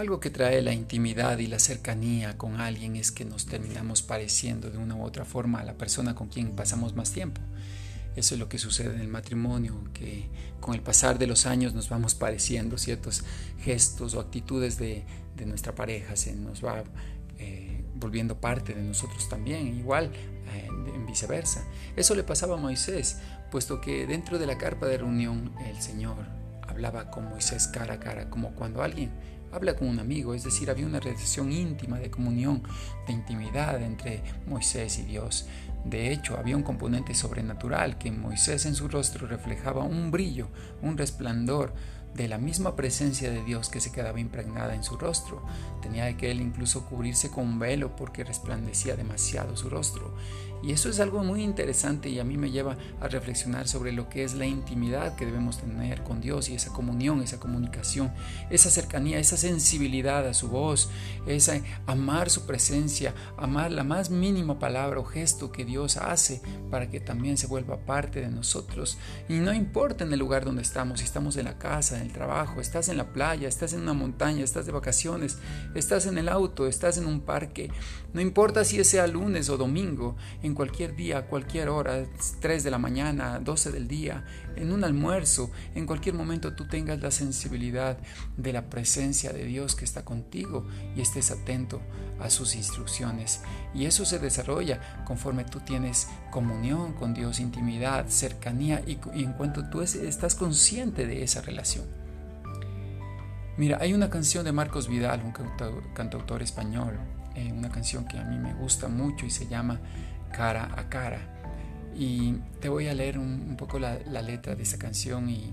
Algo que trae la intimidad y la cercanía con alguien es que nos terminamos pareciendo de una u otra forma a la persona con quien pasamos más tiempo. Eso es lo que sucede en el matrimonio, que con el pasar de los años nos vamos pareciendo ciertos gestos o actitudes de, nuestra pareja, se nos va eh, volviendo parte de nosotros también, igual eh, en viceversa. Eso le pasaba a Moisés, puesto que dentro de la carpa de reunión el Señor hablaba con Moisés cara a cara, como cuando alguien habla con un amigo, es decir, había una relación íntima de comunión, de intimidad entre Moisés y Dios. De hecho, había un componente sobrenatural que Moisés en su rostro reflejaba un brillo, un resplandor, de la misma presencia de Dios que se quedaba impregnada en su rostro. Tenía que él incluso cubrirse con un velo porque resplandecía demasiado su rostro. Y eso es algo muy interesante y a mí me lleva a reflexionar sobre lo que es la intimidad que debemos tener con Dios y esa comunión, esa comunicación, esa cercanía, esa sensibilidad a su voz, esa amar su presencia, amar la más mínima palabra o gesto que Dios hace para que también se vuelva parte de nosotros. Y no importa en el lugar donde estamos, si estamos en la casa, en el trabajo, estás en la playa, estás en una montaña, estás de vacaciones, estás en el auto, estás en un parque. No importa si sea lunes o domingo, cualquier día, cualquier hora, 3 de la mañana, 12 del día, en un almuerzo, en cualquier momento tú tengas la sensibilidad de la presencia de Dios que está contigo y estés atento a sus instrucciones. Y eso se desarrolla conforme tú tienes comunión con Dios, intimidad, cercanía y, en cuanto tú estás consciente de esa relación. Mira, hay una canción de Marcos Vidal, un cantautor español, eh, una canción que a mí me gusta mucho y se llama Cara a Cara. Y te voy a leer un, poco la, letra de esa canción y,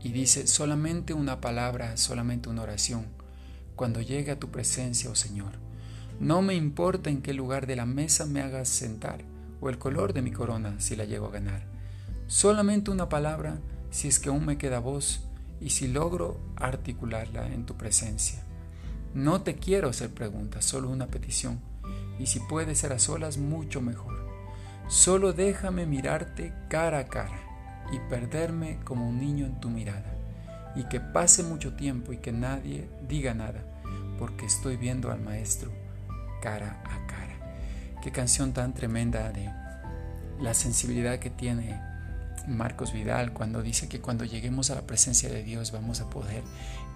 y dice, solamente una palabra, solamente una oración, cuando llegue a tu presencia, oh Señor. No me importa en qué lugar de la mesa me hagas sentar, o el color de mi corona si la llego a ganar. Solamente una palabra si es que aún me queda voz y si logro articularla en tu presencia. No te quiero hacer preguntas, solo una petición, y si puede ser a solas, mucho mejor. Solo déjame mirarte cara a cara y perderme como un niño en tu mirada, y que pase mucho tiempo y que nadie diga nada, porque estoy viendo al Maestro cara a cara. Qué canción tan tremenda de la sensibilidad que tiene Marcos Vidal cuando dice que cuando lleguemos a la presencia de Dios vamos a poder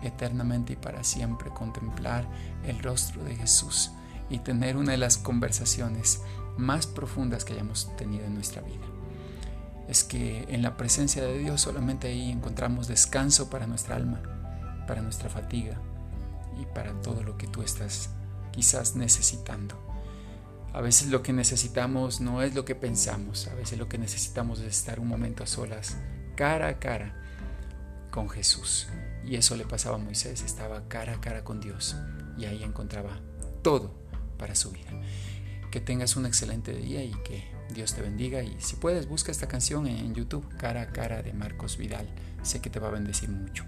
eternamente y para siempre contemplar el rostro de Jesús y tener una de las conversaciones más profundas que hayamos tenido en nuestra vida. Es que en la presencia de Dios solamente ahí encontramos descanso para nuestra alma, para nuestra fatiga y para todo lo que tú estás quizás necesitando. A veces lo que necesitamos no es lo que pensamos, a veces lo que necesitamos es estar un momento a solas, cara a cara con Jesús. Y eso le pasaba a Moisés, estaba cara a cara con Dios y ahí encontraba todo para su vida. Que tengas un excelente día y que Dios te bendiga y si puedes busca esta canción en YouTube, cara a cara de Marcos Vidal. Sé que te va a bendecir mucho.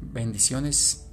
Bendiciones